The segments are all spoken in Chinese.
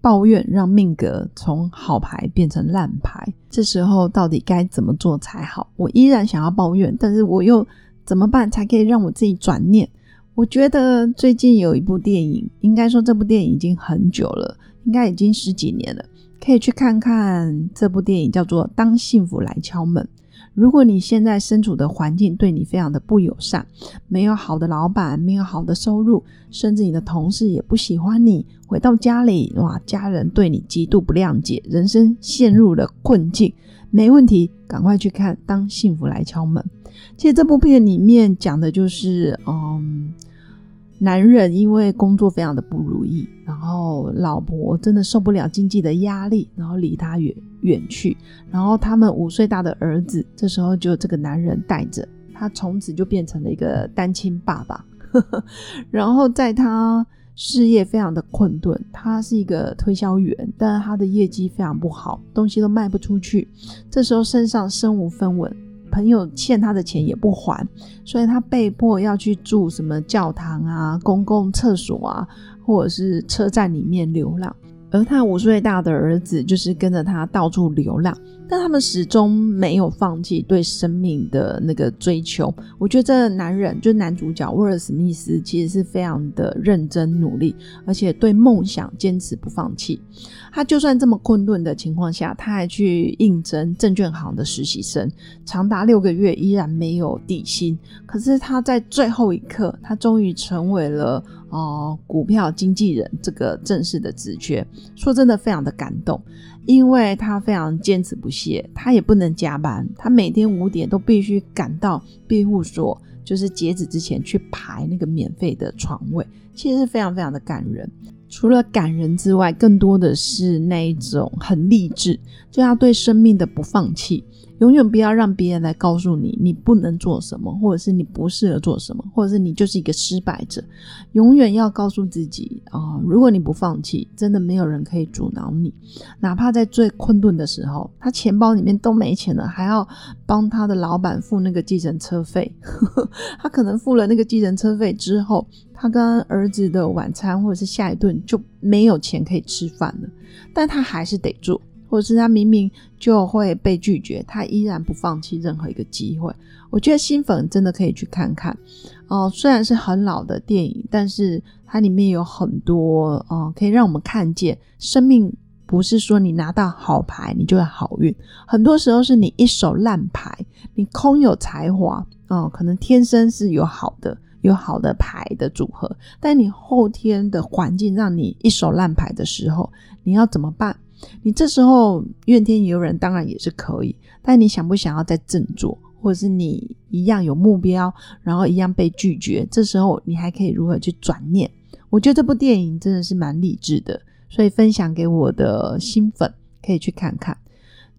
抱怨让命格从好牌变成烂牌，这时候到底该怎么做才好？我依然想要抱怨，但是我又怎么办才可以让我自己转念？我觉得最近有一部电影，应该说这部电影已经很久了，应该已经十几年了，可以去看看这部电影，叫做《当幸福来敲门》。如果你现在身处的环境对你非常的不友善，没有好的老板，没有好的收入，甚至你的同事也不喜欢你，回到家里，哇，家人对你极度不谅解，人生陷入了困境，没问题，赶快去看《当幸福来敲门》。其实这部片里面讲的就是，嗯。男人因为工作非常的不如意，然后老婆真的受不了经济的压力，然后离他远远去。然后他们五岁大的儿子，这时候就这个男人带着他，从此就变成了一个单亲爸爸。然后在他事业非常的困顿，他是一个推销员，但是他的业绩非常不好，东西都卖不出去。这时候身上身无分文。朋友欠他的钱也不还，所以他被迫要去住什么教堂啊、公共厕所啊，或者是车站里面流浪。而他五岁大的儿子就是跟着他到处流浪，但他们始终没有放弃对生命的那个追求。我觉得这男人，就男主角威尔史密斯，其实是非常的认真努力，而且对梦想坚持不放弃。他就算这么困顿的情况下，他还去应征证券行的实习生，长达六个月依然没有底薪。可是他在最后一刻，他终于成为了。哦，股票经纪人这个正式的职缺，说真的非常的感动，因为他非常坚持不懈，他也不能加班，他每天五点都必须赶到庇护所，就是截止之前去排那个免费的床位，其实是非常非常的感人。除了感人之外，更多的是那一种很励志，就要对生命的不放弃。永远不要让别人来告诉你你不能做什么，或者是你不适合做什么，或者是你就是一个失败者。永远要告诉自己啊，如果你不放弃，真的没有人可以阻挠你。哪怕在最困顿的时候，他钱包里面都没钱了，还要帮他的老板付那个计程车费。他可能付了那个计程车费之后，他跟儿子的晚餐或者是下一顿就没有钱可以吃饭了，但他还是得做。或者是他明明就会被拒绝，他依然不放弃任何一个机会。我觉得新粉真的可以去看看哦。虽然是很老的电影，但是它里面有很多哦，可以让我们看见生命不是说你拿到好牌你就会好运，很多时候是你一手烂牌，你空有才华哦，可能天生是有好的有好的牌的组合，但你后天的环境让你一手烂牌的时候，你要怎么办？你这时候怨天尤人当然也是可以，但你想不想要再振作，或者是你一样有目标，然后一样被拒绝，这时候你还可以如何去转念？我觉得这部电影真的是蛮励志的，所以分享给我的新粉可以去看看。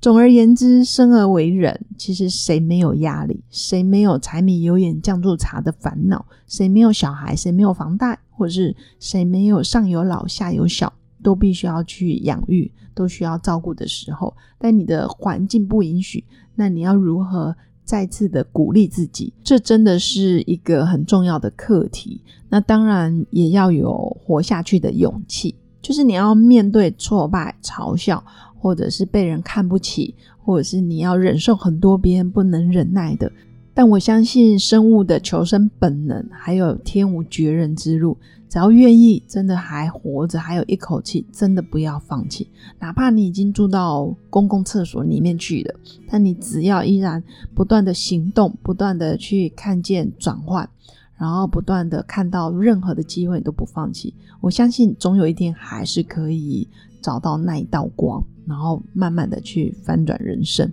总而言之，生而为人，其实谁没有压力？谁没有柴米油盐酱醋茶的烦恼？谁没有小孩？谁没有房贷？或者是谁没有上有老下有小？都必须要去养育，都需要照顾的时候，但你的环境不允许，那你要如何再次的鼓励自己？这真的是一个很重要的课题。那当然也要有活下去的勇气，就是你要面对挫败、嘲笑，或者是被人看不起，或者是你要忍受很多别人不能忍耐的。但我相信生物的求生本能，还有天无绝人之路。只要愿意，真的还活着，还有一口气，真的不要放弃。哪怕你已经住到公共厕所里面去了，但你只要依然不断的行动，不断的去看见转换，然后不断的看到任何的机会，都不放弃。我相信总有一天还是可以找到那一道光，然后慢慢的去翻转人生。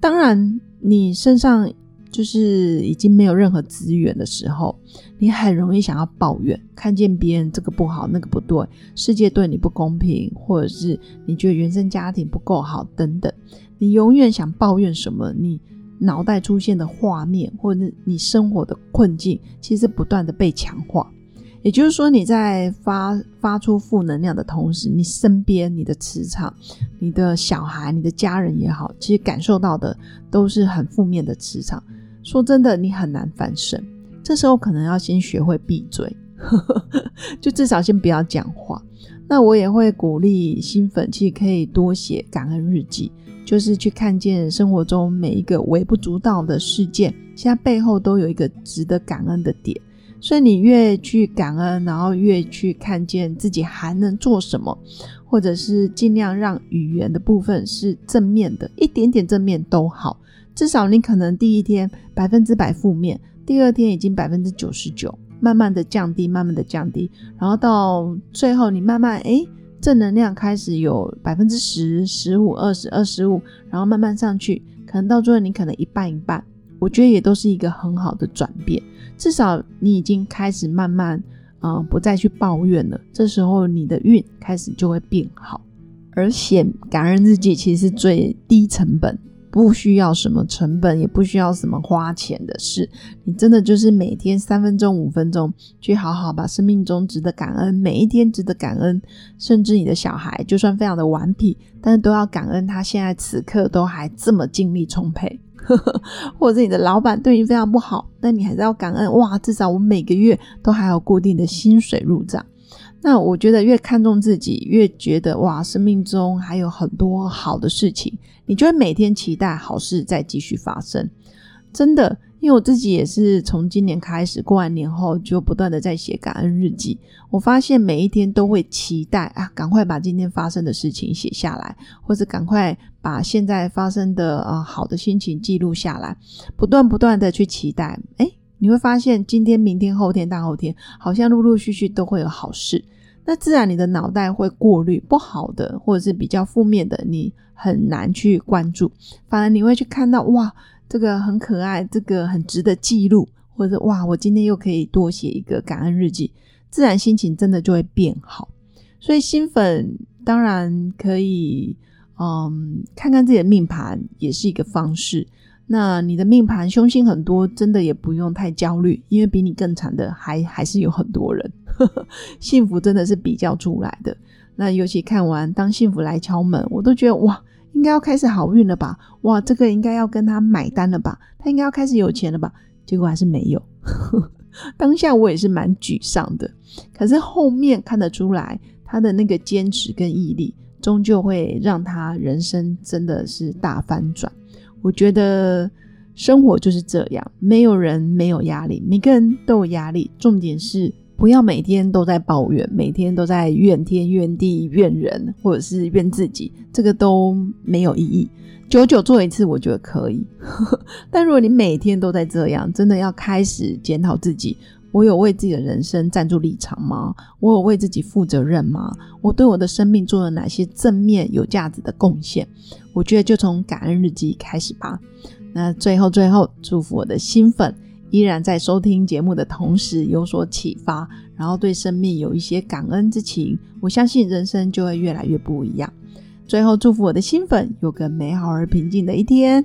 当然，你身上就是已经没有任何资源的时候，你很容易想要抱怨，看见别人这个不好，那个不对，世界对你不公平，或者是你觉得原生家庭不够好等等，你永远想抱怨什么，你脑袋出现的画面，或者你生活的困境，其实不断的被强化。也就是说，你在发发出负能量的同时，你身边、你的磁场、你的小孩、你的家人也好，其实感受到的都是很负面的磁场。说真的，你很难翻身。这时候可能要先学会闭嘴，就至少先不要讲话。那我也会鼓励新粉，其实可以多写感恩日记，就是去看见生活中每一个微不足道的事件，现在背后都有一个值得感恩的点。所以你越去感恩，然后越去看见自己还能做什么，或者是尽量让语言的部分是正面的，一点点正面都好。至少你可能第一天百分之百负面，第二天已经百分之九十九，慢慢的降低，慢慢的降低，然后到最后你慢慢诶正能量开始有百分之十、十五、二十、二十五，然后慢慢上去，可能到最后你可能一半一半。我觉得也都是一个很好的转变，至少你已经开始慢慢，嗯，不再去抱怨了。这时候你的运开始就会变好，而写感恩日记其实是最低成本。不需要什么成本，也不需要什么花钱的事。你真的就是每天三分钟、五分钟，去好好把生命中值得感恩，每一天值得感恩，甚至你的小孩，就算非常的顽皮，但是都要感恩他现在此刻都还这么精力充沛。或者你的老板对你非常不好，但你还是要感恩。哇，至少我每个月都还有固定的薪水入账。那我觉得越看重自己，越觉得哇，生命中还有很多好的事情，你就会每天期待好事再继续发生。真的，因为我自己也是从今年开始，过完年后就不断的在写感恩日记。我发现每一天都会期待啊，赶快把今天发生的事情写下来，或者赶快把现在发生的啊好的心情记录下来，不断不断的去期待，哎。你会发现，今天、明天、后天、大后天，好像陆陆续续都会有好事。那自然，你的脑袋会过滤不好的，或者是比较负面的，你很难去关注。反而你会去看到，哇，这个很可爱，这个很值得记录，或者哇，我今天又可以多写一个感恩日记，自然心情真的就会变好。所以新粉当然可以，嗯，看看自己的命盘也是一个方式。那你的命盘凶星很多，真的也不用太焦虑，因为比你更惨的还还是有很多人。幸福真的是比较出来的。那尤其看完当幸福来敲门，我都觉得哇，应该要开始好运了吧？哇，这个应该要跟他买单了吧？他应该要开始有钱了吧？结果还是没有。当下我也是蛮沮丧的，可是后面看得出来，他的那个坚持跟毅力，终究会让他人生真的是大翻转。我觉得生活就是这样，没有人没有压力，每个人都有压力。重点是不要每天都在抱怨，每天都在怨天怨地怨人，或者是怨自己，这个都没有意义。久久做一次，我觉得可以。但如果你每天都在这样，真的要开始检讨自己：我有为自己的人生站住立场吗？我有为自己负责任吗？我对我的生命做了哪些正面有价值的贡献？我觉得就从感恩日记开始吧。那最后最后，祝福我的新粉依然在收听节目的同时有所启发，然后对生命有一些感恩之情。我相信人生就会越来越不一样。最后祝福我的新粉有个美好而平静的一天。